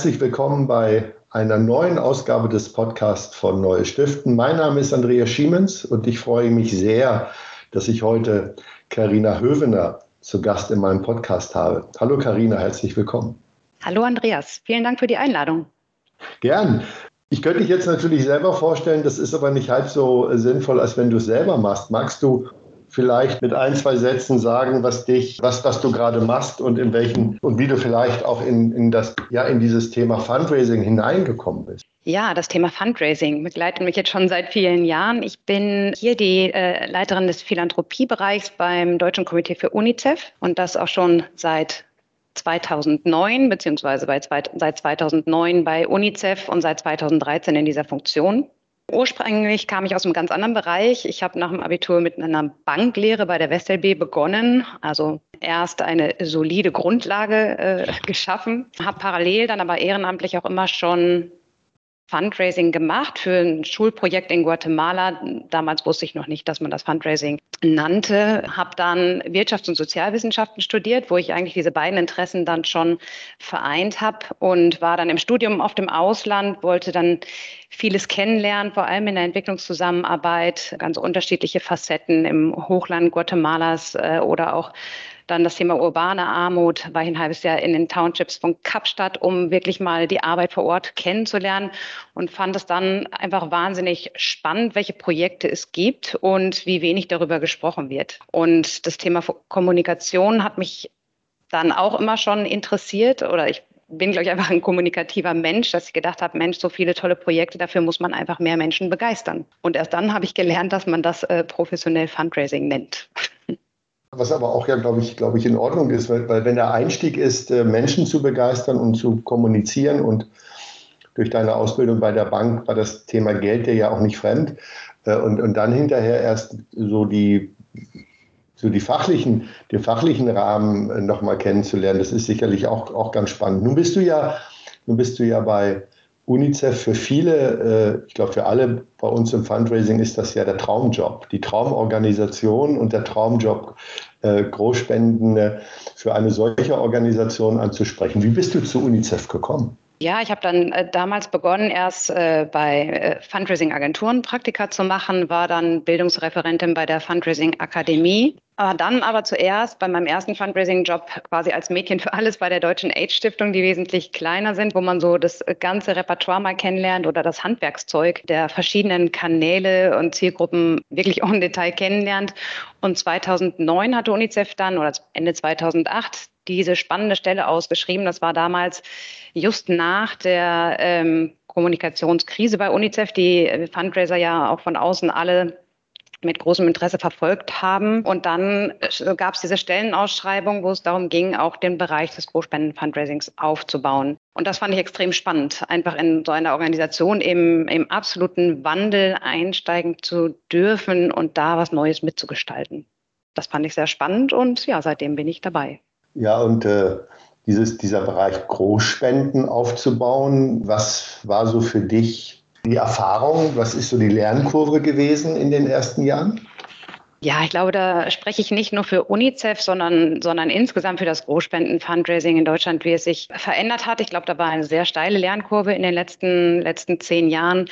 Herzlich willkommen bei einer neuen Ausgabe des Podcasts von Neue Stiften. Mein Name ist Andreas Schiemens und ich freue mich sehr, dass ich heute Karina Hövener zu Gast in meinem Podcast habe. Hallo Karina, herzlich willkommen. Hallo Andreas, vielen Dank für die Einladung. Gern. Ich könnte dich jetzt natürlich selber vorstellen, das ist aber nicht halb so sinnvoll, als wenn du es selber machst. Magst du vielleicht mit ein, zwei Sätzen sagen, was dich, was, was du gerade machst und in welchen und wie du vielleicht auch in, in das, ja, in dieses Thema Fundraising hineingekommen bist? Ja, das Thema Fundraising begleitet mich jetzt schon seit vielen Jahren. Ich bin hier die äh, Leiterin des Philanthropiebereichs beim Deutschen Komitee für UNICEF und das auch schon seit 2009 beziehungsweise bei, seit 2009 bei UNICEF und seit 2013 in dieser Funktion. Ursprünglich kam ich aus einem ganz anderen Bereich. Ich habe nach dem Abitur mit einer Banklehre bei der WestLB begonnen, also erst eine solide Grundlage äh, geschaffen, habe parallel dann aber ehrenamtlich auch immer schon Fundraising gemacht für ein Schulprojekt in Guatemala. Damals wusste ich noch nicht, dass man das Fundraising nannte. Habe dann Wirtschafts- und Sozialwissenschaften studiert, wo ich eigentlich diese beiden Interessen dann schon vereint habe und war dann im Studium auf dem Ausland, wollte dann vieles kennenlernen, vor allem in der Entwicklungszusammenarbeit, ganz unterschiedliche Facetten im Hochland Guatemalas äh, oder auch dann das Thema urbane Armut, war ich ein halbes Jahr in den Townships von Kapstadt, um wirklich mal die Arbeit vor Ort kennenzulernen und fand es dann einfach wahnsinnig spannend, welche Projekte es gibt und wie wenig darüber gesprochen wird. Und das Thema Kommunikation hat mich dann auch immer schon interessiert oder ich bin, glaube ich, einfach ein kommunikativer Mensch, dass ich gedacht habe, Mensch, so viele tolle Projekte, dafür muss man einfach mehr Menschen begeistern. Und erst dann habe ich gelernt, dass man das äh, professionell Fundraising nennt. Was aber auch ja, glaube ich, glaube ich, in Ordnung ist, weil, weil wenn der Einstieg ist, äh, Menschen zu begeistern und zu kommunizieren und durch deine Ausbildung bei der Bank war das Thema Geld dir ja auch nicht fremd. Äh, und, und dann hinterher erst so die, so die fachlichen, den fachlichen Rahmen äh, nochmal kennenzulernen, das ist sicherlich auch, auch ganz spannend. Nun bist du ja, nun bist du ja bei UNICEF für viele, ich glaube für alle bei uns im Fundraising ist das ja der Traumjob, die Traumorganisation und der Traumjob, äh, Großspenden für eine solche Organisation anzusprechen. Wie bist du zu UNICEF gekommen? Ja, ich habe dann äh, damals begonnen, erst äh, bei äh, Fundraising-Agenturen Praktika zu machen, war dann Bildungsreferentin bei der Fundraising-Akademie. Aber dann aber zuerst bei meinem ersten Fundraising-Job quasi als Mädchen für alles bei der Deutschen AIDS-Stiftung, die wesentlich kleiner sind, wo man so das ganze Repertoire mal kennenlernt oder das Handwerkszeug der verschiedenen Kanäle und Zielgruppen wirklich im Detail kennenlernt. Und 2009 hatte UNICEF dann, oder Ende 2008, diese spannende Stelle ausgeschrieben. Das war damals just nach der ähm, Kommunikationskrise bei UNICEF, die Fundraiser ja auch von außen alle mit großem Interesse verfolgt haben. Und dann äh, gab es diese Stellenausschreibung, wo es darum ging, auch den Bereich des Großspenden-Fundraisings aufzubauen. Und das fand ich extrem spannend, einfach in so einer Organisation im, im absoluten Wandel einsteigen zu dürfen und da was Neues mitzugestalten. Das fand ich sehr spannend und ja, seitdem bin ich dabei. Ja, und äh, dieses, dieser Bereich Großspenden aufzubauen, was war so für dich die Erfahrung? Was ist so die Lernkurve gewesen in den ersten Jahren? Ja, ich glaube, da spreche ich nicht nur für UNICEF, sondern, sondern insgesamt für das Großspenden-Fundraising in Deutschland, wie es sich verändert hat. Ich glaube, da war eine sehr steile Lernkurve in den letzten, letzten zehn Jahren.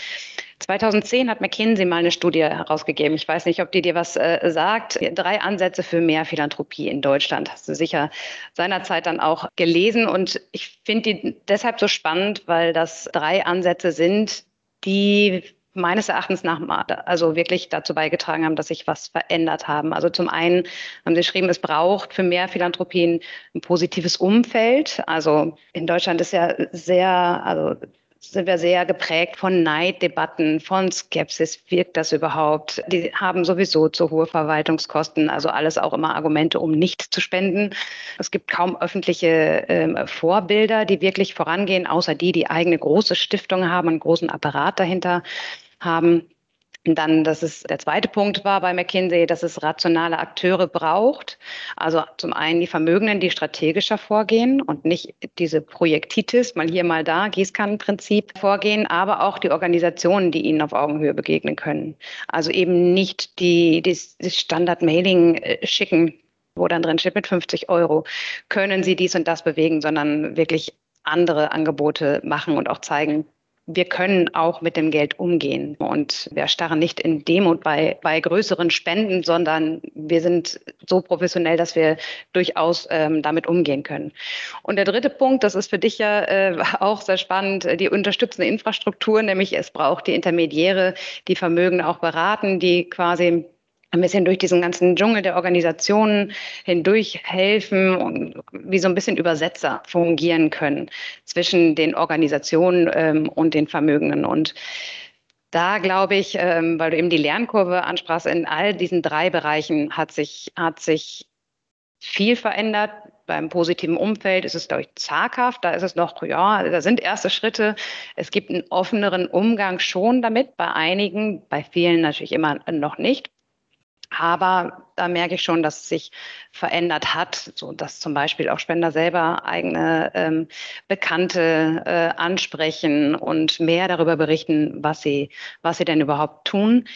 2010 hat McKinsey mal eine Studie herausgegeben. Ich weiß nicht, ob die dir was äh, sagt. Drei Ansätze für mehr Philanthropie in Deutschland. Hast du sicher seinerzeit dann auch gelesen. Und ich finde die deshalb so spannend, weil das drei Ansätze sind, die meines Erachtens nach also wirklich dazu beigetragen haben, dass sich was verändert haben. Also zum einen haben sie geschrieben, es braucht für mehr Philanthropien ein positives Umfeld. Also in Deutschland ist ja sehr, also sind wir sehr geprägt von Neiddebatten, von Skepsis. Wirkt das überhaupt? Die haben sowieso zu hohe Verwaltungskosten, also alles auch immer Argumente, um nicht zu spenden. Es gibt kaum öffentliche äh, Vorbilder, die wirklich vorangehen, außer die, die eigene große Stiftung haben, einen großen Apparat dahinter haben. Dann, das ist der zweite Punkt war bei McKinsey, dass es rationale Akteure braucht. Also zum einen die Vermögenden, die strategischer vorgehen und nicht diese Projektitis, mal hier, mal da, Gießkannenprinzip vorgehen, aber auch die Organisationen, die ihnen auf Augenhöhe begegnen können. Also eben nicht die, die, die Standard-Mailing äh, schicken, wo dann drin steht mit 50 Euro, können Sie dies und das bewegen, sondern wirklich andere Angebote machen und auch zeigen, wir können auch mit dem Geld umgehen. Und wir starren nicht in Demut bei, bei größeren Spenden, sondern wir sind so professionell, dass wir durchaus ähm, damit umgehen können. Und der dritte Punkt, das ist für dich ja äh, auch sehr spannend, die unterstützende Infrastruktur, nämlich es braucht die Intermediäre, die Vermögen auch beraten, die quasi ein bisschen durch diesen ganzen Dschungel der Organisationen hindurch helfen und wie so ein bisschen Übersetzer fungieren können zwischen den Organisationen ähm, und den Vermögenden. Und da glaube ich, ähm, weil du eben die Lernkurve ansprachst, in all diesen drei Bereichen hat sich, hat sich viel verändert. Beim positiven Umfeld ist es, glaube ich, zaghaft. Da ist es noch, ja, da sind erste Schritte. Es gibt einen offeneren Umgang schon damit, bei einigen, bei vielen natürlich immer noch nicht. Aber da merke ich schon, dass es sich verändert hat, so dass zum Beispiel auch Spender selber eigene ähm, Bekannte äh, ansprechen und mehr darüber berichten, was sie, was sie denn überhaupt tun.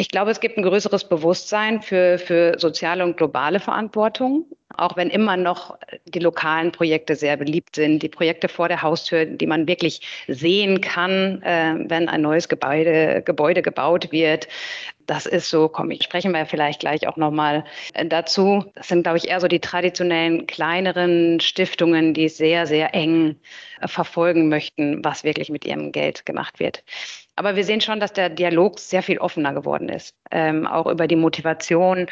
Ich glaube, es gibt ein größeres Bewusstsein für, für soziale und globale Verantwortung, auch wenn immer noch die lokalen Projekte sehr beliebt sind. Die Projekte vor der Haustür, die man wirklich sehen kann, äh, wenn ein neues Gebäude, Gebäude gebaut wird. Das ist so, komm, ich sprechen wir vielleicht gleich auch nochmal äh, dazu. Das sind, glaube ich, eher so die traditionellen kleineren Stiftungen, die sehr, sehr eng äh, verfolgen möchten, was wirklich mit ihrem Geld gemacht wird. Aber wir sehen schon, dass der Dialog sehr viel offener geworden ist, ähm, auch über die Motivation.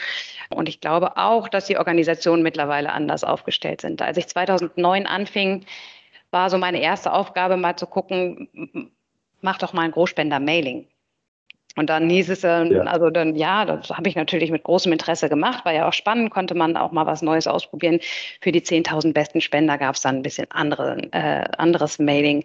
Und ich glaube auch, dass die Organisationen mittlerweile anders aufgestellt sind. Als ich 2009 anfing, war so meine erste Aufgabe, mal zu gucken, mach doch mal ein Großspender-Mailing. Und dann hieß es, äh, ja. also dann, ja, das habe ich natürlich mit großem Interesse gemacht, war ja auch spannend, konnte man auch mal was Neues ausprobieren. Für die 10.000 besten Spender gab es dann ein bisschen andere, äh, anderes Mailing.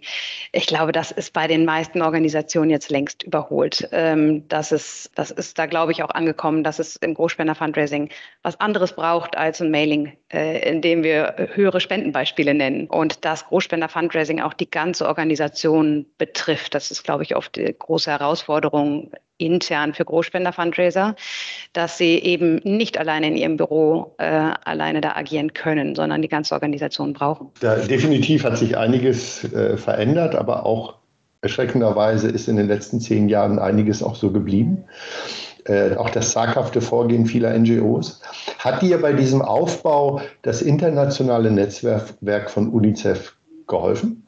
Ich glaube, das ist bei den meisten Organisationen jetzt längst überholt. Ähm, das, ist, das ist da, glaube ich, auch angekommen, dass es im Großspender-Fundraising was anderes braucht als ein Mailing, äh, in dem wir höhere Spendenbeispiele nennen. Und das Großspender-Fundraising auch die ganze Organisation betrifft. Das ist, glaube ich, oft die große Herausforderung intern für Großspender-Fundraiser, dass sie eben nicht alleine in ihrem Büro äh, alleine da agieren können, sondern die ganze Organisation brauchen. Da, definitiv hat sich einiges äh, verändert, aber auch erschreckenderweise ist in den letzten zehn Jahren einiges auch so geblieben. Äh, auch das zaghafte Vorgehen vieler NGOs. Hat dir bei diesem Aufbau das internationale Netzwerk von UNICEF geholfen?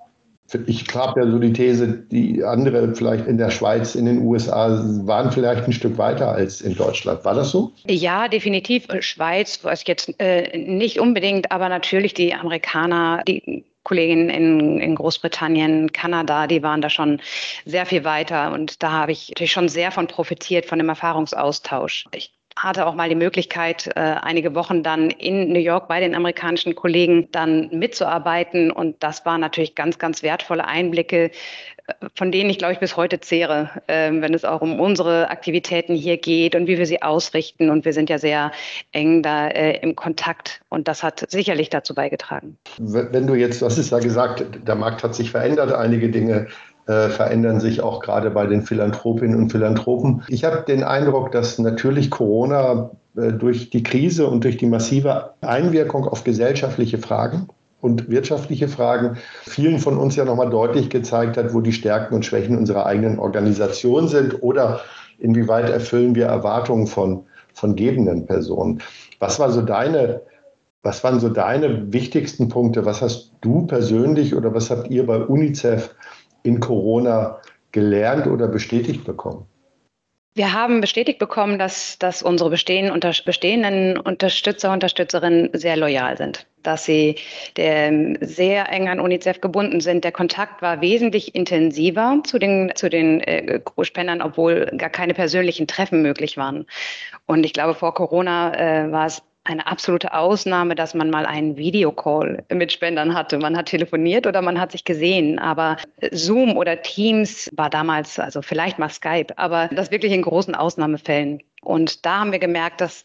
Ich habe ja so die These, die andere vielleicht in der Schweiz, in den USA waren vielleicht ein Stück weiter als in Deutschland. War das so? Ja, definitiv. Schweiz ich jetzt äh, nicht unbedingt, aber natürlich die Amerikaner, die Kolleginnen in, in Großbritannien, Kanada, die waren da schon sehr viel weiter. Und da habe ich natürlich schon sehr von profitiert, von dem Erfahrungsaustausch. Ich hatte auch mal die Möglichkeit, äh, einige Wochen dann in New York bei den amerikanischen Kollegen dann mitzuarbeiten. Und das waren natürlich ganz, ganz wertvolle Einblicke, äh, von denen ich, glaube ich, bis heute zehre, ähm, wenn es auch um unsere Aktivitäten hier geht und wie wir sie ausrichten. Und wir sind ja sehr eng da äh, im Kontakt. Und das hat sicherlich dazu beigetragen. Wenn du jetzt, hast es ja gesagt, der Markt hat sich verändert, einige Dinge äh, verändern sich auch gerade bei den Philanthropinnen und Philanthropen. Ich habe den Eindruck, dass natürlich Corona äh, durch die Krise und durch die massive Einwirkung auf gesellschaftliche Fragen und wirtschaftliche Fragen vielen von uns ja nochmal deutlich gezeigt hat, wo die Stärken und Schwächen unserer eigenen Organisation sind oder inwieweit erfüllen wir Erwartungen von, von gebenden Personen. Was war so deine was waren so deine wichtigsten Punkte? Was hast du persönlich oder was habt ihr bei UNICEF in Corona gelernt oder bestätigt bekommen? Wir haben bestätigt bekommen, dass, dass unsere bestehenden, unter, bestehenden Unterstützer, Unterstützerinnen sehr loyal sind, dass sie der, sehr eng an UNICEF gebunden sind. Der Kontakt war wesentlich intensiver zu den, zu den äh, Großspendern, obwohl gar keine persönlichen Treffen möglich waren. Und ich glaube, vor Corona äh, war es eine absolute Ausnahme, dass man mal einen Videocall mit Spendern hatte. Man hat telefoniert oder man hat sich gesehen, aber Zoom oder Teams war damals, also vielleicht mal Skype, aber das wirklich in großen Ausnahmefällen. Und da haben wir gemerkt, dass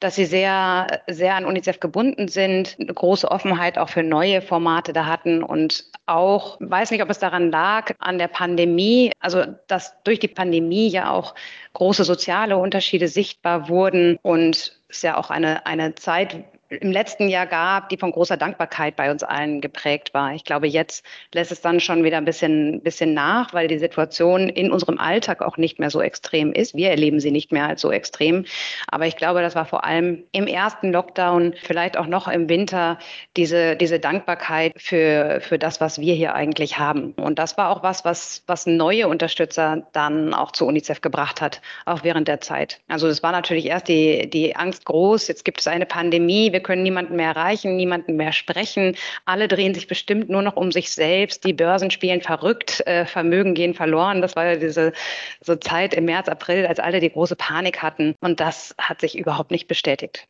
dass sie sehr, sehr an UNICEF gebunden sind, eine große Offenheit auch für neue Formate da hatten und auch, weiß nicht, ob es daran lag, an der Pandemie, also dass durch die Pandemie ja auch große soziale Unterschiede sichtbar wurden und es ja auch eine, eine Zeit im letzten Jahr gab, die von großer Dankbarkeit bei uns allen geprägt war. Ich glaube, jetzt lässt es dann schon wieder ein bisschen, bisschen nach, weil die Situation in unserem Alltag auch nicht mehr so extrem ist. Wir erleben sie nicht mehr als so extrem. Aber ich glaube, das war vor allem im ersten Lockdown, vielleicht auch noch im Winter, diese, diese Dankbarkeit für, für das, was wir hier eigentlich haben. Und das war auch was, was, was neue Unterstützer dann auch zu UNICEF gebracht hat, auch während der Zeit. Also es war natürlich erst die, die Angst groß, jetzt gibt es eine Pandemie, wir können niemanden mehr erreichen, niemanden mehr sprechen. Alle drehen sich bestimmt nur noch um sich selbst. Die Börsen spielen verrückt, äh, Vermögen gehen verloren. Das war ja diese so Zeit im März, April, als alle die große Panik hatten. Und das hat sich überhaupt nicht bestätigt.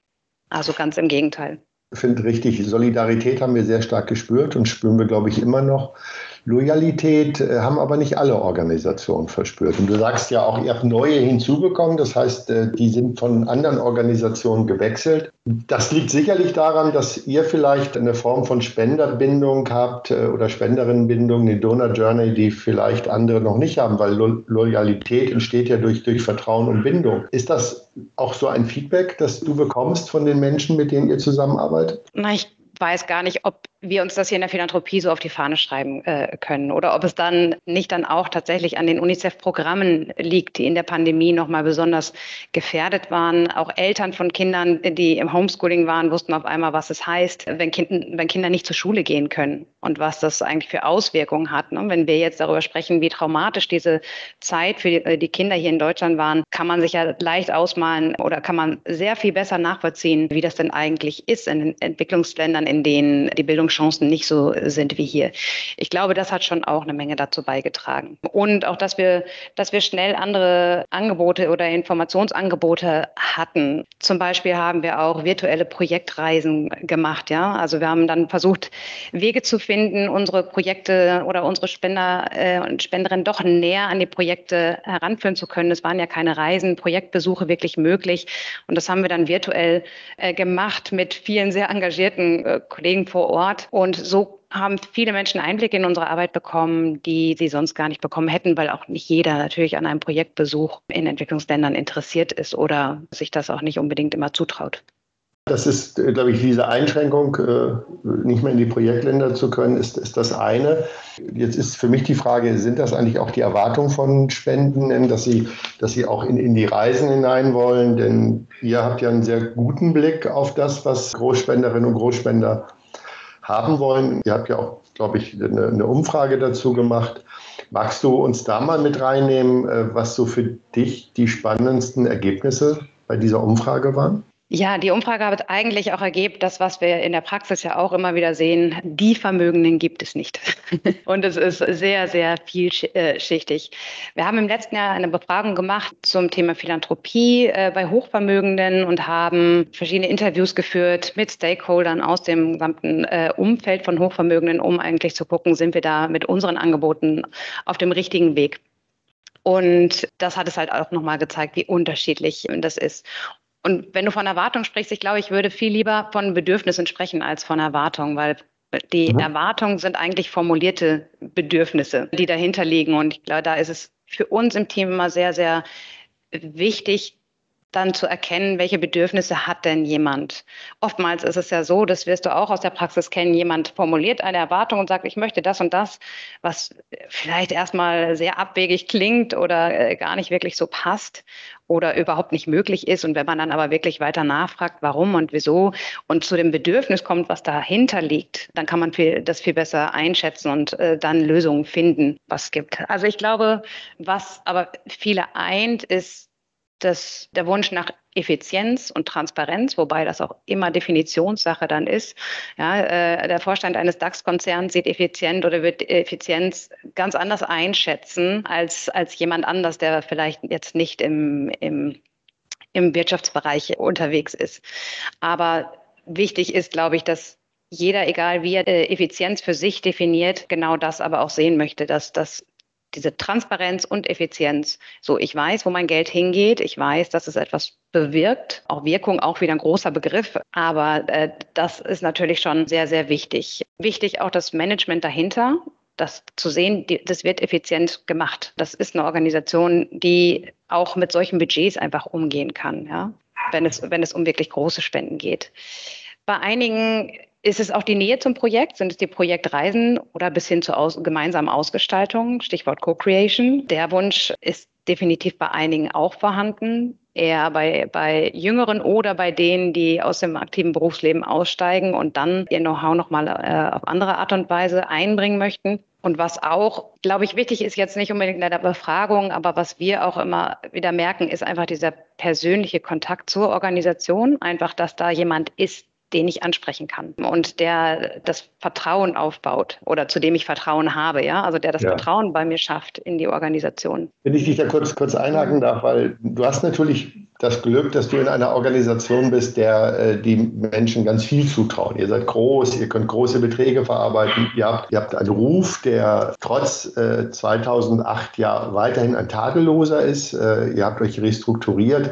Also ganz im Gegenteil. Ich finde richtig, Solidarität haben wir sehr stark gespürt und spüren wir, glaube ich, immer noch. Loyalität äh, haben aber nicht alle Organisationen verspürt. Und du sagst ja auch, ihr habt neue hinzubekommen, das heißt, äh, die sind von anderen Organisationen gewechselt. Das liegt sicherlich daran, dass ihr vielleicht eine Form von Spenderbindung habt äh, oder Spenderinnenbindung, eine Donor Journey, die vielleicht andere noch nicht haben, weil Lo Loyalität entsteht ja durch, durch Vertrauen und Bindung. Ist das auch so ein Feedback, das du bekommst von den Menschen, mit denen ihr zusammenarbeitet? Na, ich weiß gar nicht, ob wir uns das hier in der Philanthropie so auf die Fahne schreiben äh, können oder ob es dann nicht dann auch tatsächlich an den UNICEF-Programmen liegt, die in der Pandemie nochmal besonders gefährdet waren. Auch Eltern von Kindern, die im Homeschooling waren, wussten auf einmal, was es heißt, wenn, kind, wenn Kinder nicht zur Schule gehen können und was das eigentlich für Auswirkungen hat. Ne? Wenn wir jetzt darüber sprechen, wie traumatisch diese Zeit für die, die Kinder hier in Deutschland waren, kann man sich ja leicht ausmalen oder kann man sehr viel besser nachvollziehen, wie das denn eigentlich ist in den Entwicklungsländern, in denen die Bildung Chancen nicht so sind wie hier. Ich glaube, das hat schon auch eine Menge dazu beigetragen. Und auch, dass wir, dass wir schnell andere Angebote oder Informationsangebote hatten. Zum Beispiel haben wir auch virtuelle Projektreisen gemacht. Ja, also wir haben dann versucht, Wege zu finden, unsere Projekte oder unsere Spender äh, und Spenderinnen doch näher an die Projekte heranführen zu können. Es waren ja keine Reisen, Projektbesuche wirklich möglich. Und das haben wir dann virtuell äh, gemacht mit vielen sehr engagierten äh, Kollegen vor Ort. Und so haben viele Menschen Einblick in unsere Arbeit bekommen, die sie sonst gar nicht bekommen hätten, weil auch nicht jeder natürlich an einem Projektbesuch in Entwicklungsländern interessiert ist oder sich das auch nicht unbedingt immer zutraut. Das ist, glaube ich, diese Einschränkung, äh, nicht mehr in die Projektländer zu können, ist, ist das eine. Jetzt ist für mich die Frage, sind das eigentlich auch die Erwartungen von Spendenden, dass sie, dass sie auch in, in die Reisen hinein wollen? Denn ihr habt ja einen sehr guten Blick auf das, was Großspenderinnen und Großspender haben wollen. Ihr habt ja auch, glaube ich, eine, eine Umfrage dazu gemacht. Magst du uns da mal mit reinnehmen, äh, was so für dich die spannendsten Ergebnisse bei dieser Umfrage waren? Ja, die Umfrage hat eigentlich auch ergeben, das, was wir in der Praxis ja auch immer wieder sehen, die Vermögenden gibt es nicht. Und es ist sehr, sehr vielschichtig. Wir haben im letzten Jahr eine Befragung gemacht zum Thema Philanthropie äh, bei Hochvermögenden und haben verschiedene Interviews geführt mit Stakeholdern aus dem gesamten äh, Umfeld von Hochvermögenden, um eigentlich zu gucken, sind wir da mit unseren Angeboten auf dem richtigen Weg. Und das hat es halt auch nochmal gezeigt, wie unterschiedlich das ist. Und wenn du von Erwartung sprichst, ich glaube, ich würde viel lieber von Bedürfnissen sprechen als von Erwartung, weil die mhm. Erwartungen sind eigentlich formulierte Bedürfnisse, die dahinter liegen. Und ich glaube, da ist es für uns im Team immer sehr, sehr wichtig, dann zu erkennen, welche Bedürfnisse hat denn jemand. Oftmals ist es ja so, das wirst du auch aus der Praxis kennen, jemand formuliert eine Erwartung und sagt, ich möchte das und das, was vielleicht erstmal sehr abwegig klingt oder äh, gar nicht wirklich so passt oder überhaupt nicht möglich ist. Und wenn man dann aber wirklich weiter nachfragt, warum und wieso und zu dem Bedürfnis kommt, was dahinter liegt, dann kann man viel, das viel besser einschätzen und äh, dann Lösungen finden, was es gibt. Also ich glaube, was aber viele eint, ist dass der Wunsch nach Effizienz und Transparenz, wobei das auch immer Definitionssache dann ist. Ja, äh, der Vorstand eines DAX-Konzerns sieht effizient oder wird Effizienz ganz anders einschätzen als, als jemand anders, der vielleicht jetzt nicht im, im, im Wirtschaftsbereich unterwegs ist. Aber wichtig ist, glaube ich, dass jeder, egal wie er äh, Effizienz für sich definiert, genau das aber auch sehen möchte, dass das diese Transparenz und Effizienz. So, ich weiß, wo mein Geld hingeht. Ich weiß, dass es etwas bewirkt. Auch Wirkung, auch wieder ein großer Begriff. Aber äh, das ist natürlich schon sehr, sehr wichtig. Wichtig auch das Management dahinter. Das zu sehen, die, das wird effizient gemacht. Das ist eine Organisation, die auch mit solchen Budgets einfach umgehen kann, ja, wenn es, wenn es um wirklich große Spenden geht. Bei einigen ist es auch die Nähe zum Projekt? Sind es die Projektreisen oder bis hin zur aus gemeinsamen Ausgestaltung? Stichwort Co-Creation. Der Wunsch ist definitiv bei einigen auch vorhanden. Eher bei, bei Jüngeren oder bei denen, die aus dem aktiven Berufsleben aussteigen und dann ihr Know-how nochmal äh, auf andere Art und Weise einbringen möchten. Und was auch, glaube ich, wichtig ist, jetzt nicht unbedingt in der Befragung, aber was wir auch immer wieder merken, ist einfach dieser persönliche Kontakt zur Organisation. Einfach, dass da jemand ist, den ich ansprechen kann und der das Vertrauen aufbaut oder zu dem ich Vertrauen habe, ja, also der das ja. Vertrauen bei mir schafft in die Organisation. Wenn ich dich da kurz, kurz einhaken darf, weil du hast natürlich das Glück, dass du in einer Organisation bist, der äh, die Menschen ganz viel zutrauen. Ihr seid groß, ihr könnt große Beträge verarbeiten, ihr habt, ihr habt einen Ruf, der trotz äh, 2008 ja weiterhin ein tadelloser ist. Äh, ihr habt euch restrukturiert.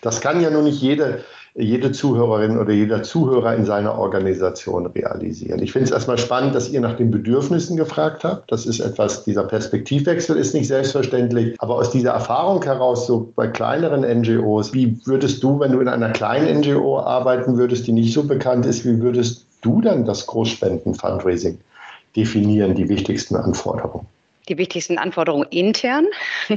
Das kann ja nur nicht jede jede Zuhörerin oder jeder Zuhörer in seiner Organisation realisieren. Ich finde es erstmal spannend, dass ihr nach den Bedürfnissen gefragt habt. Das ist etwas, dieser Perspektivwechsel ist nicht selbstverständlich. Aber aus dieser Erfahrung heraus, so bei kleineren NGOs, wie würdest du, wenn du in einer kleinen NGO arbeiten würdest, die nicht so bekannt ist, wie würdest du dann das Großspenden-Fundraising definieren, die wichtigsten Anforderungen? Die wichtigsten Anforderungen intern,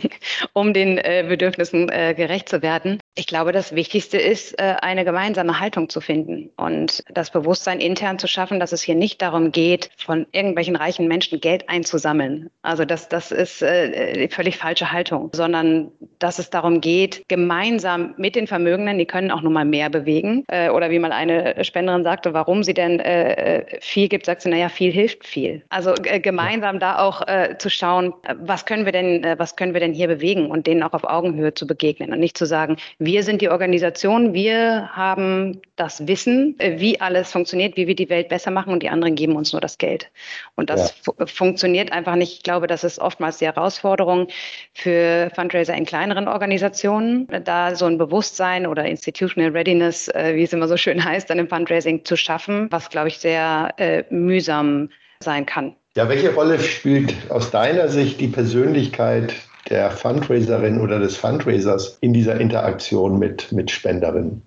um den äh, Bedürfnissen äh, gerecht zu werden. Ich glaube, das Wichtigste ist, äh, eine gemeinsame Haltung zu finden und das Bewusstsein intern zu schaffen, dass es hier nicht darum geht, von irgendwelchen reichen Menschen Geld einzusammeln. Also das, das ist äh, die völlig falsche Haltung, sondern dass es darum geht, gemeinsam mit den Vermögenden, die können auch nun mal mehr bewegen. Äh, oder wie mal eine Spenderin sagte, warum sie denn viel gibt, sagt sie, naja, viel hilft viel. Also gemeinsam da auch zu schauen, was können wir denn, was können wir denn hier bewegen und denen auch auf Augenhöhe zu begegnen und nicht zu sagen, wir sind die Organisation, wir haben das Wissen, wie alles funktioniert, wie wir die Welt besser machen und die anderen geben uns nur das Geld. Und das ja. funktioniert einfach nicht. Ich glaube, das ist oftmals die Herausforderung für Fundraiser in kleineren Organisationen, da so ein Bewusstsein oder Institutional Readiness, äh, wie es immer so schön heißt, dann im Fundraising zu schaffen, was, glaube ich, sehr äh, mühsam sein kann. Ja, welche Rolle spielt aus deiner Sicht die Persönlichkeit der Fundraiserin oder des Fundraisers in dieser Interaktion mit, mit Spenderinnen?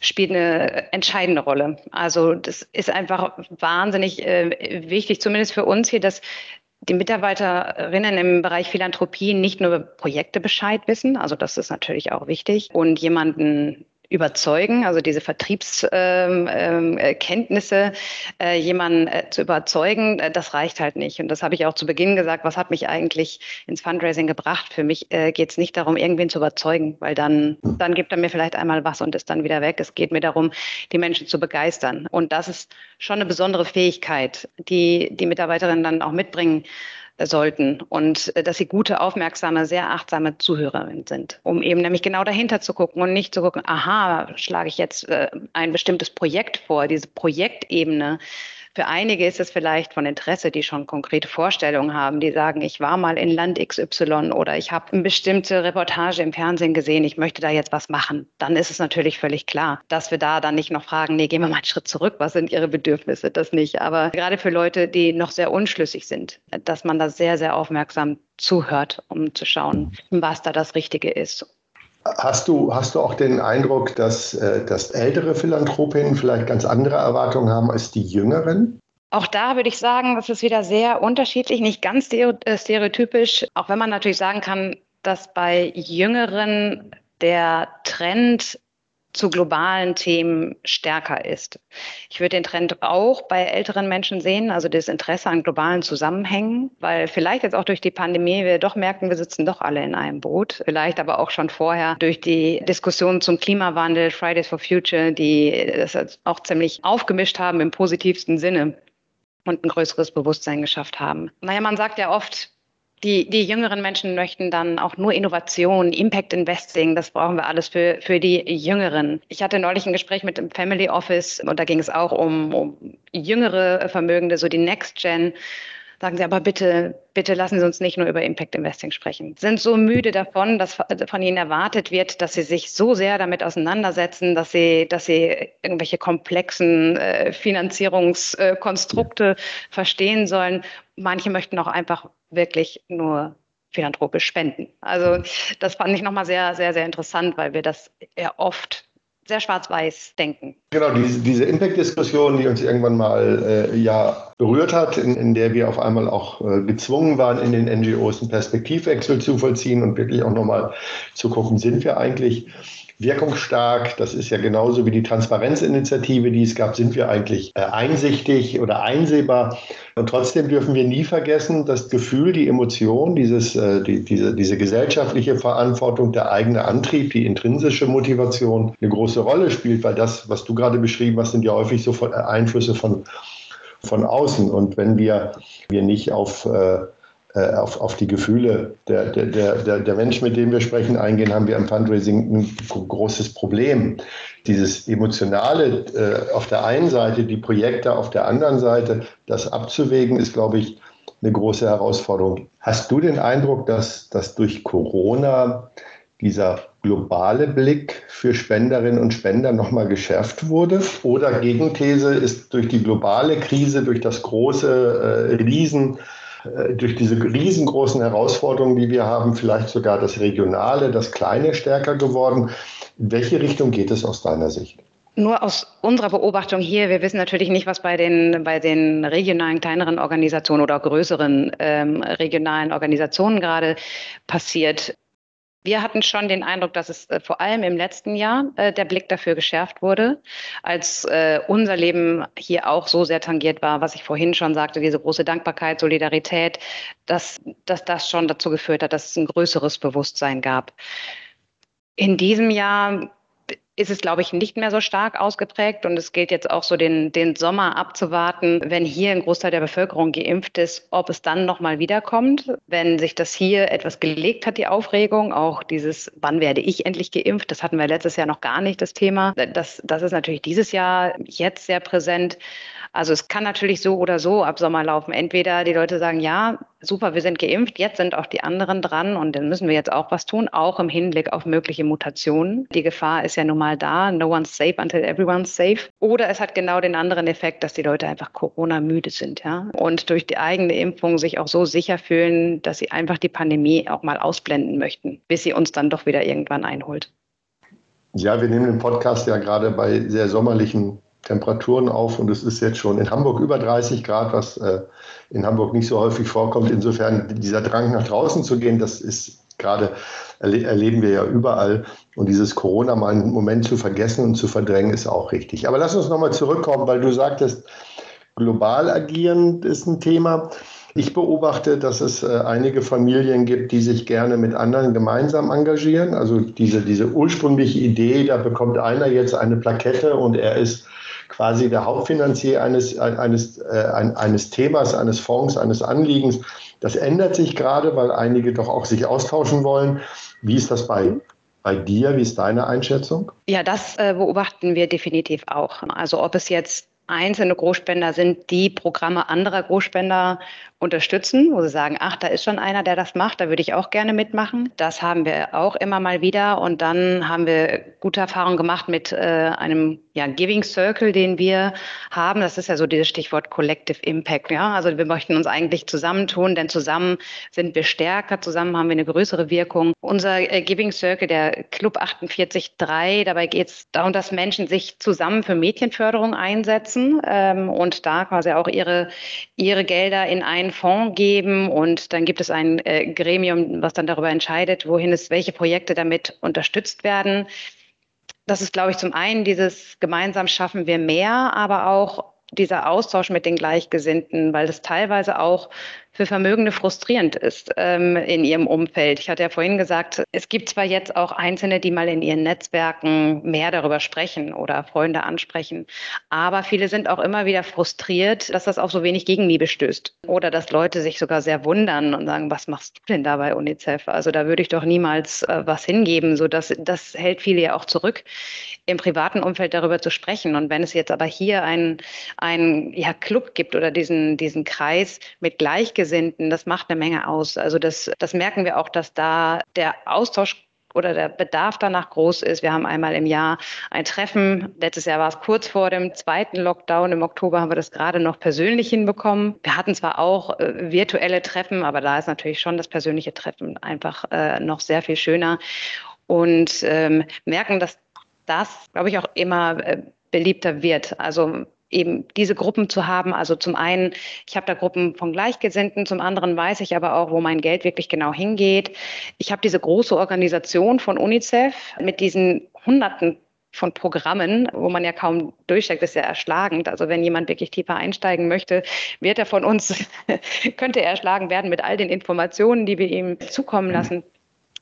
spielt eine entscheidende Rolle. Also das ist einfach wahnsinnig äh, wichtig, zumindest für uns hier, dass die Mitarbeiterinnen im Bereich Philanthropie nicht nur über Projekte Bescheid wissen, also das ist natürlich auch wichtig, und jemanden überzeugen, also diese Vertriebskenntnisse, ähm, ähm, äh, jemanden äh, zu überzeugen, äh, das reicht halt nicht. Und das habe ich auch zu Beginn gesagt, was hat mich eigentlich ins Fundraising gebracht? Für mich äh, geht es nicht darum, irgendwen zu überzeugen, weil dann, dann gibt er mir vielleicht einmal was und ist dann wieder weg. Es geht mir darum, die Menschen zu begeistern. Und das ist schon eine besondere Fähigkeit, die die Mitarbeiterinnen dann auch mitbringen sollten und äh, dass sie gute, aufmerksame, sehr achtsame Zuhörerinnen sind, um eben nämlich genau dahinter zu gucken und nicht zu gucken, aha, schlage ich jetzt äh, ein bestimmtes Projekt vor, diese Projektebene für einige ist es vielleicht von Interesse, die schon konkrete Vorstellungen haben, die sagen, ich war mal in Land XY oder ich habe eine bestimmte Reportage im Fernsehen gesehen, ich möchte da jetzt was machen. Dann ist es natürlich völlig klar, dass wir da dann nicht noch fragen, nee, gehen wir mal einen Schritt zurück, was sind Ihre Bedürfnisse? Das nicht. Aber gerade für Leute, die noch sehr unschlüssig sind, dass man da sehr, sehr aufmerksam zuhört, um zu schauen, was da das Richtige ist. Hast du, hast du auch den Eindruck, dass, äh, dass ältere Philanthropinnen vielleicht ganz andere Erwartungen haben als die jüngeren? Auch da würde ich sagen, das ist wieder sehr unterschiedlich, nicht ganz äh, stereotypisch, auch wenn man natürlich sagen kann, dass bei Jüngeren der Trend zu globalen Themen stärker ist. Ich würde den Trend auch bei älteren Menschen sehen, also das Interesse an globalen Zusammenhängen, weil vielleicht jetzt auch durch die Pandemie wir doch merken, wir sitzen doch alle in einem Boot. Vielleicht aber auch schon vorher durch die Diskussion zum Klimawandel, Fridays for Future, die das auch ziemlich aufgemischt haben im positivsten Sinne und ein größeres Bewusstsein geschafft haben. Naja, man sagt ja oft, die, die jüngeren Menschen möchten dann auch nur Innovation, Impact Investing, das brauchen wir alles für, für die Jüngeren. Ich hatte neulich ein Gespräch mit dem Family Office und da ging es auch um, um jüngere Vermögende, so die Next Gen sagen sie aber bitte, bitte lassen Sie uns nicht nur über Impact Investing sprechen. Sind so müde davon, dass von ihnen erwartet wird, dass sie sich so sehr damit auseinandersetzen, dass sie, dass sie irgendwelche komplexen äh, Finanzierungskonstrukte verstehen sollen. Manche möchten auch einfach wirklich nur philanthropisch spenden. Also das fand ich nochmal sehr, sehr, sehr interessant, weil wir das eher oft sehr schwarz-weiß denken. Genau, diese, diese Impact-Diskussion, die uns irgendwann mal äh, ja berührt hat, in, in der wir auf einmal auch äh, gezwungen waren, in den NGOs einen Perspektivwechsel zu vollziehen und wirklich auch nochmal zu gucken, sind wir eigentlich wirkungsstark. Das ist ja genauso wie die Transparenzinitiative, die es gab, sind wir eigentlich äh, einsichtig oder einsehbar. Und trotzdem dürfen wir nie vergessen, das Gefühl, die Emotion, dieses, äh, die, diese, diese gesellschaftliche Verantwortung, der eigene Antrieb, die intrinsische Motivation eine große Rolle spielt, weil das, was du gerade beschrieben hast, sind ja häufig so Einflüsse von, von außen. Und wenn wir, wir nicht auf äh, auf, auf die Gefühle der, der, der, der Menschen, mit denen wir sprechen, eingehen, haben wir im Fundraising ein großes Problem. Dieses Emotionale äh, auf der einen Seite, die Projekte auf der anderen Seite, das abzuwägen, ist, glaube ich, eine große Herausforderung. Hast du den Eindruck, dass, dass durch Corona dieser globale Blick für Spenderinnen und Spender nochmal geschärft wurde? Oder Gegenthese ist durch die globale Krise, durch das große äh, Riesen, äh, durch diese riesengroßen Herausforderungen, die wir haben, vielleicht sogar das Regionale, das Kleine stärker geworden. In welche Richtung geht es aus deiner Sicht? Nur aus unserer Beobachtung hier, wir wissen natürlich nicht, was bei den, bei den regionalen kleineren Organisationen oder größeren ähm, regionalen Organisationen gerade passiert. Wir hatten schon den Eindruck, dass es äh, vor allem im letzten Jahr äh, der Blick dafür geschärft wurde, als äh, unser Leben hier auch so sehr tangiert war, was ich vorhin schon sagte, diese große Dankbarkeit, Solidarität, dass, dass das schon dazu geführt hat, dass es ein größeres Bewusstsein gab. In diesem Jahr ist es, glaube ich, nicht mehr so stark ausgeprägt. Und es gilt jetzt auch so den, den Sommer abzuwarten, wenn hier ein Großteil der Bevölkerung geimpft ist, ob es dann nochmal wiederkommt. Wenn sich das hier etwas gelegt hat, die Aufregung, auch dieses, wann werde ich endlich geimpft, das hatten wir letztes Jahr noch gar nicht, das Thema. Das, das ist natürlich dieses Jahr jetzt sehr präsent. Also es kann natürlich so oder so ab Sommer laufen. Entweder die Leute sagen, ja, super, wir sind geimpft, jetzt sind auch die anderen dran und dann müssen wir jetzt auch was tun, auch im Hinblick auf mögliche Mutationen. Die Gefahr ist ja nun mal da, no one's safe until everyone's safe. Oder es hat genau den anderen Effekt, dass die Leute einfach Corona-müde sind, ja, und durch die eigene Impfung sich auch so sicher fühlen, dass sie einfach die Pandemie auch mal ausblenden möchten, bis sie uns dann doch wieder irgendwann einholt. Ja, wir nehmen den Podcast ja gerade bei sehr sommerlichen Temperaturen auf und es ist jetzt schon in Hamburg über 30 Grad, was äh, in Hamburg nicht so häufig vorkommt. Insofern dieser Drang nach draußen zu gehen, das ist gerade erle erleben wir ja überall. Und dieses Corona mal einen Moment zu vergessen und zu verdrängen, ist auch richtig. Aber lass uns nochmal zurückkommen, weil du sagtest, global agieren ist ein Thema. Ich beobachte, dass es äh, einige Familien gibt, die sich gerne mit anderen gemeinsam engagieren. Also diese, diese ursprüngliche Idee, da bekommt einer jetzt eine Plakette und er ist quasi der Hauptfinanzier eines, eines, äh, eines Themas, eines Fonds, eines Anliegens. Das ändert sich gerade, weil einige doch auch sich austauschen wollen. Wie ist das bei, bei dir? Wie ist deine Einschätzung? Ja, das äh, beobachten wir definitiv auch. Also ob es jetzt einzelne Großspender sind, die Programme anderer Großspender unterstützen, wo sie sagen, ach, da ist schon einer, der das macht, da würde ich auch gerne mitmachen. Das haben wir auch immer mal wieder. Und dann haben wir gute Erfahrungen gemacht mit äh, einem ja, Giving Circle, den wir haben. Das ist ja so dieses Stichwort Collective Impact. Ja? Also wir möchten uns eigentlich zusammentun, denn zusammen sind wir stärker, zusammen haben wir eine größere Wirkung. Unser äh, Giving Circle, der Club 48.3, dabei geht es darum, dass Menschen sich zusammen für Mädchenförderung einsetzen ähm, und da quasi auch ihre, ihre Gelder in ein einen Fonds geben und dann gibt es ein äh, Gremium, was dann darüber entscheidet, wohin es, welche Projekte damit unterstützt werden. Das ist, glaube ich, zum einen dieses gemeinsam schaffen wir mehr, aber auch dieser Austausch mit den Gleichgesinnten, weil das teilweise auch für Vermögende frustrierend ist ähm, in ihrem Umfeld. Ich hatte ja vorhin gesagt, es gibt zwar jetzt auch Einzelne, die mal in ihren Netzwerken mehr darüber sprechen oder Freunde ansprechen, aber viele sind auch immer wieder frustriert, dass das auf so wenig Gegenliebe stößt oder dass Leute sich sogar sehr wundern und sagen, was machst du denn da bei UNICEF? Also da würde ich doch niemals äh, was hingeben. So dass, das hält viele ja auch zurück, im privaten Umfeld darüber zu sprechen. Und wenn es jetzt aber hier einen, ja, Club gibt oder diesen, diesen Kreis mit Gleichgesinnten, Gleichgesinnten, das macht eine Menge aus. Also das, das merken wir auch, dass da der Austausch oder der Bedarf danach groß ist. Wir haben einmal im Jahr ein Treffen. Letztes Jahr war es kurz vor dem zweiten Lockdown. Im Oktober haben wir das gerade noch persönlich hinbekommen. Wir hatten zwar auch äh, virtuelle Treffen, aber da ist natürlich schon das persönliche Treffen einfach äh, noch sehr viel schöner und ähm, merken, dass das, glaube ich, auch immer äh, beliebter wird. Also eben diese Gruppen zu haben. Also zum einen, ich habe da Gruppen von Gleichgesinnten, zum anderen weiß ich aber auch, wo mein Geld wirklich genau hingeht. Ich habe diese große Organisation von UNICEF mit diesen Hunderten von Programmen, wo man ja kaum durchsteckt, ist ja erschlagend. Also wenn jemand wirklich tiefer einsteigen möchte, wird er von uns, könnte er erschlagen werden mit all den Informationen, die wir ihm zukommen lassen.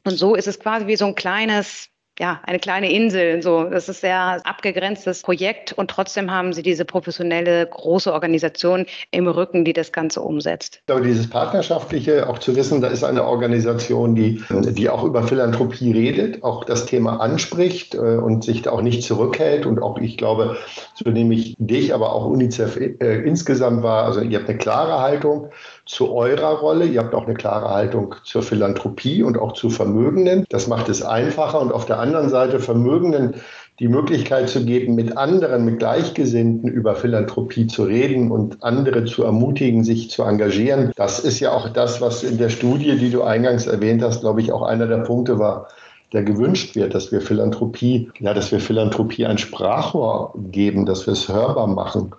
Und so ist es quasi wie so ein kleines ja, eine kleine Insel. So, das ist sehr abgegrenztes Projekt und trotzdem haben sie diese professionelle große Organisation im Rücken, die das Ganze umsetzt. Aber dieses Partnerschaftliche, auch zu wissen, da ist eine Organisation, die, die auch über Philanthropie redet, auch das Thema anspricht äh, und sich da auch nicht zurückhält. Und auch, ich glaube, so nehme ich dich, aber auch UNICEF äh, insgesamt war, also ihr habt eine klare Haltung zu eurer Rolle. Ihr habt auch eine klare Haltung zur Philanthropie und auch zu Vermögenden. Das macht es einfacher und auf der anderen Seite Vermögenden die Möglichkeit zu geben, mit anderen, mit Gleichgesinnten über Philanthropie zu reden und andere zu ermutigen, sich zu engagieren. Das ist ja auch das, was in der Studie, die du eingangs erwähnt hast, glaube ich, auch einer der Punkte war, der gewünscht wird, dass wir Philanthropie, ja, dass wir Philanthropie ein Sprachrohr geben, dass wir es hörbar machen.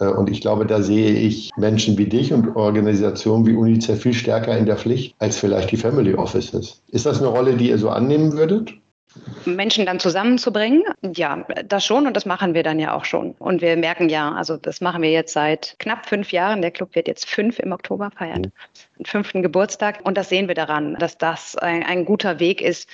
Äh, und ich glaube, da sehe ich Menschen wie dich und Organisationen wie UNICEF viel stärker in der Pflicht als vielleicht die Family Offices. Ist das eine Rolle, die ihr so annehmen würdet? Menschen dann zusammenzubringen? Ja, das schon und das machen wir dann ja auch schon. Und wir merken ja, also das machen wir jetzt seit knapp fünf Jahren. Der Club wird jetzt fünf im Oktober feiern, mhm. den fünften Geburtstag. Und das sehen wir daran, dass das ein, ein guter Weg ist,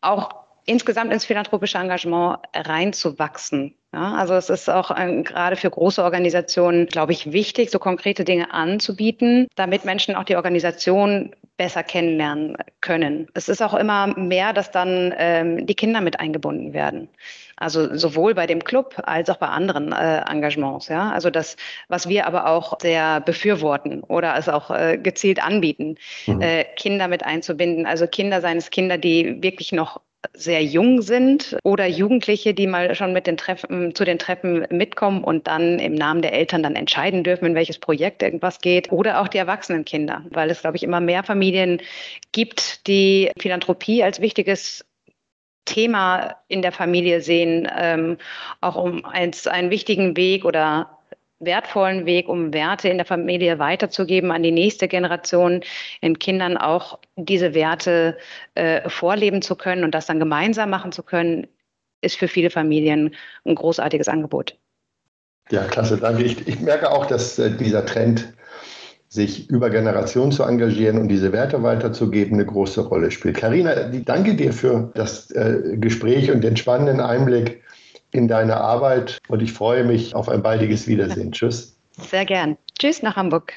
auch insgesamt ins philanthropische Engagement reinzuwachsen. Ja, also es ist auch ein, gerade für große Organisationen, glaube ich, wichtig, so konkrete Dinge anzubieten, damit Menschen auch die Organisation besser kennenlernen können. Es ist auch immer mehr, dass dann ähm, die Kinder mit eingebunden werden. Also sowohl bei dem Club als auch bei anderen äh, Engagements. Ja? Also das, was wir aber auch sehr befürworten oder es auch äh, gezielt anbieten, mhm. äh, Kinder mit einzubinden. Also Kinder seines Kinder, die wirklich noch sehr jung sind oder Jugendliche, die mal schon mit den Treffen, zu den Treffen mitkommen und dann im Namen der Eltern dann entscheiden dürfen, in welches Projekt irgendwas geht oder auch die erwachsenen Kinder, weil es, glaube ich, immer mehr Familien gibt, die Philanthropie als wichtiges Thema in der Familie sehen, ähm, auch um als einen wichtigen Weg oder wertvollen Weg, um Werte in der Familie weiterzugeben an die nächste Generation, in Kindern auch diese Werte äh, vorleben zu können und das dann gemeinsam machen zu können, ist für viele Familien ein großartiges Angebot. Ja, klasse, danke. Ich, ich merke auch, dass äh, dieser Trend, sich über Generationen zu engagieren und diese Werte weiterzugeben, eine große Rolle spielt. Karina, danke dir für das äh, Gespräch und den spannenden Einblick in deine Arbeit und ich freue mich auf ein baldiges Wiedersehen. Tschüss. Sehr gern. Tschüss nach Hamburg.